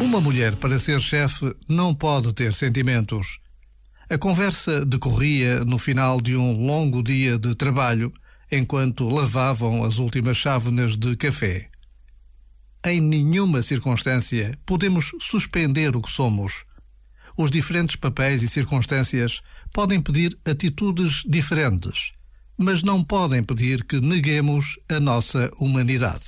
Uma mulher, para ser chefe, não pode ter sentimentos. A conversa decorria no final de um longo dia de trabalho, enquanto lavavam as últimas chávenas de café. Em nenhuma circunstância podemos suspender o que somos. Os diferentes papéis e circunstâncias podem pedir atitudes diferentes, mas não podem pedir que neguemos a nossa humanidade.